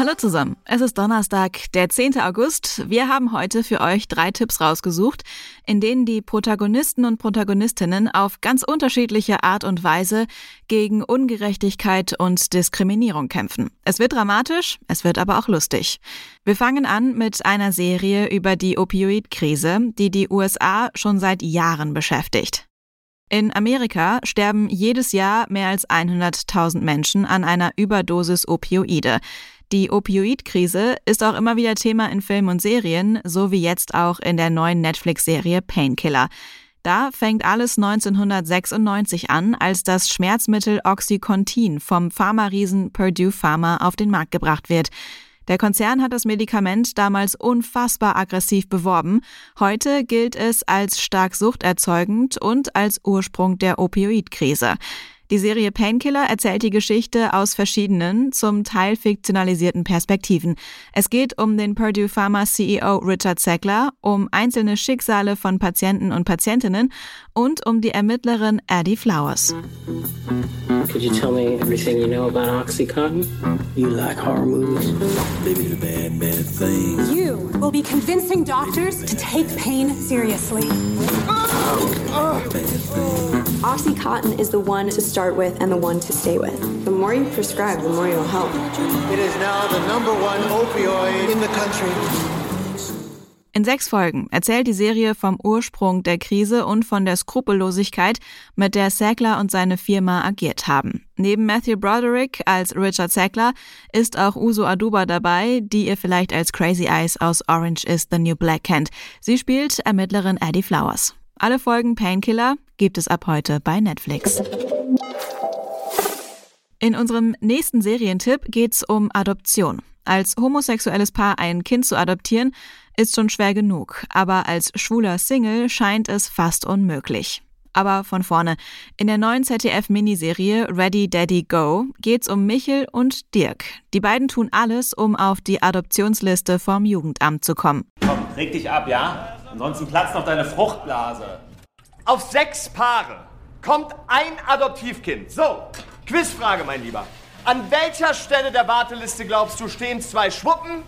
Hallo zusammen. Es ist Donnerstag, der 10. August. Wir haben heute für euch drei Tipps rausgesucht, in denen die Protagonisten und Protagonistinnen auf ganz unterschiedliche Art und Weise gegen Ungerechtigkeit und Diskriminierung kämpfen. Es wird dramatisch, es wird aber auch lustig. Wir fangen an mit einer Serie über die Opioidkrise, die die USA schon seit Jahren beschäftigt. In Amerika sterben jedes Jahr mehr als 100.000 Menschen an einer Überdosis Opioide. Die Opioidkrise ist auch immer wieder Thema in Filmen und Serien, so wie jetzt auch in der neuen Netflix-Serie Painkiller. Da fängt alles 1996 an, als das Schmerzmittel Oxycontin vom Pharma-Riesen Purdue Pharma auf den Markt gebracht wird. Der Konzern hat das Medikament damals unfassbar aggressiv beworben. Heute gilt es als stark suchterzeugend und als Ursprung der Opioidkrise. Die Serie Painkiller erzählt die Geschichte aus verschiedenen, zum Teil fiktionalisierten Perspektiven. Es geht um den Purdue Pharma CEO Richard Sackler, um einzelne Schicksale von Patienten und Patientinnen und um die Ermittlerin Addie Flowers. Could you tell me everything you know about OxyContin? You like horror movies? Maybe the bad, bad things. You will be convincing doctors to take pain seriously. OxyContin is the one to start with and the one to stay with. The more you prescribe, the more you'll help. It is now the number one opioid in the country. In sechs Folgen erzählt die Serie vom Ursprung der Krise und von der Skrupellosigkeit, mit der Sackler und seine Firma agiert haben. Neben Matthew Broderick als Richard Sackler ist auch Uso Aduba dabei, die ihr vielleicht als Crazy Eyes aus Orange is the New Black kennt. Sie spielt Ermittlerin Addie Flowers. Alle Folgen Painkiller gibt es ab heute bei Netflix. In unserem nächsten Serientipp geht's um Adoption. Als homosexuelles Paar ein Kind zu adoptieren, ist schon schwer genug, aber als schwuler Single scheint es fast unmöglich. Aber von vorne. In der neuen ZDF-Miniserie Ready Daddy Go geht's um Michel und Dirk. Die beiden tun alles, um auf die Adoptionsliste vom Jugendamt zu kommen. Komm, reg dich ab, ja? Ansonsten platzt noch deine Fruchtblase. Auf sechs Paare kommt ein Adoptivkind. So, Quizfrage, mein Lieber. An welcher Stelle der Warteliste glaubst du stehen zwei Schwuppen?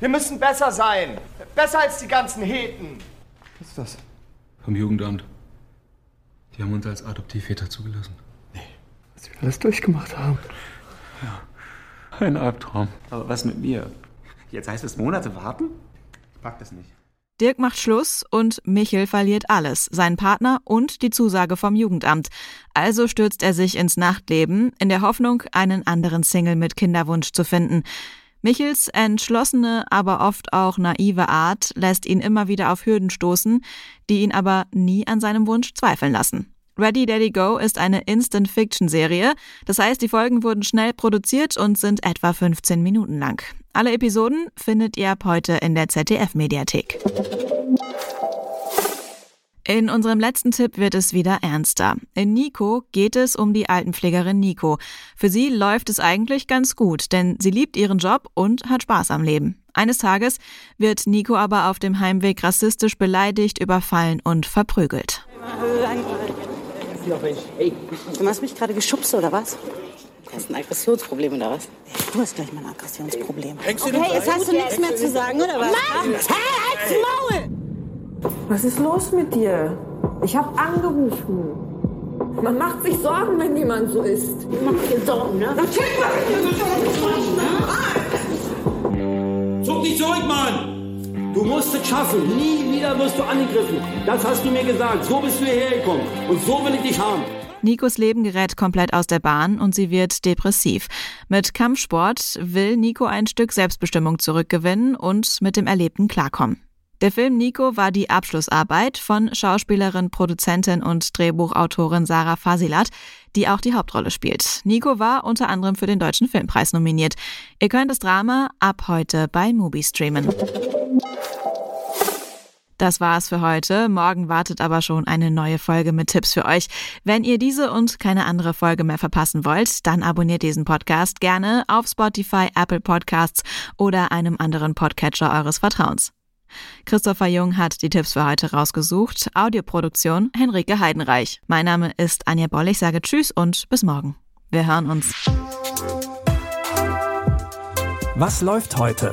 Wir müssen besser sein. Besser als die ganzen Heten. Was ist das? Vom Jugendamt. Die haben uns als Adoptivväter zugelassen. Nee. Was wir alles durchgemacht haben. Ja. Ein Albtraum. Aber was mit mir? Jetzt heißt es Monate warten? Ich pack das nicht. Dirk macht Schluss und Michel verliert alles, seinen Partner und die Zusage vom Jugendamt. Also stürzt er sich ins Nachtleben, in der Hoffnung, einen anderen Single mit Kinderwunsch zu finden. Michels entschlossene, aber oft auch naive Art lässt ihn immer wieder auf Hürden stoßen, die ihn aber nie an seinem Wunsch zweifeln lassen. Ready Daddy Go ist eine Instant-Fiction-Serie. Das heißt, die Folgen wurden schnell produziert und sind etwa 15 Minuten lang. Alle Episoden findet ihr ab heute in der ZDF-Mediathek. In unserem letzten Tipp wird es wieder ernster. In Nico geht es um die Altenpflegerin Nico. Für sie läuft es eigentlich ganz gut, denn sie liebt ihren Job und hat Spaß am Leben. Eines Tages wird Nico aber auf dem Heimweg rassistisch beleidigt, überfallen und verprügelt. Du hast mich gerade geschubst oder was? Du hast ein Aggressionsproblem oder was? Du hast gleich mal ein Aggressionsproblem. Okay, jetzt hast du nichts mehr zu sagen oder was? Mann! Hey, halt's Maul! Was ist los mit dir? Ich habe angerufen. Man macht sich Sorgen, wenn jemand so ist. Mach dir Sorgen, ne? Zuck dich zurück, Mann! Du musst es schaffen. Nie wieder wirst du angegriffen. Das hast du mir gesagt. So bist du hierher gekommen. Und so will ich dich haben. Nikos Leben gerät komplett aus der Bahn und sie wird depressiv. Mit Kampfsport will Nico ein Stück Selbstbestimmung zurückgewinnen und mit dem Erlebten klarkommen. Der Film Nico war die Abschlussarbeit von Schauspielerin, Produzentin und Drehbuchautorin Sarah Fasilat, die auch die Hauptrolle spielt. Nico war unter anderem für den Deutschen Filmpreis nominiert. Ihr könnt das Drama ab heute bei Mubi streamen. Das war's für heute. Morgen wartet aber schon eine neue Folge mit Tipps für euch. Wenn ihr diese und keine andere Folge mehr verpassen wollt, dann abonniert diesen Podcast gerne auf Spotify, Apple Podcasts oder einem anderen Podcatcher eures Vertrauens. Christopher Jung hat die Tipps für heute rausgesucht. Audioproduktion Henrike Heidenreich. Mein Name ist Anja Boll. Ich sage Tschüss und bis morgen. Wir hören uns. Was läuft heute?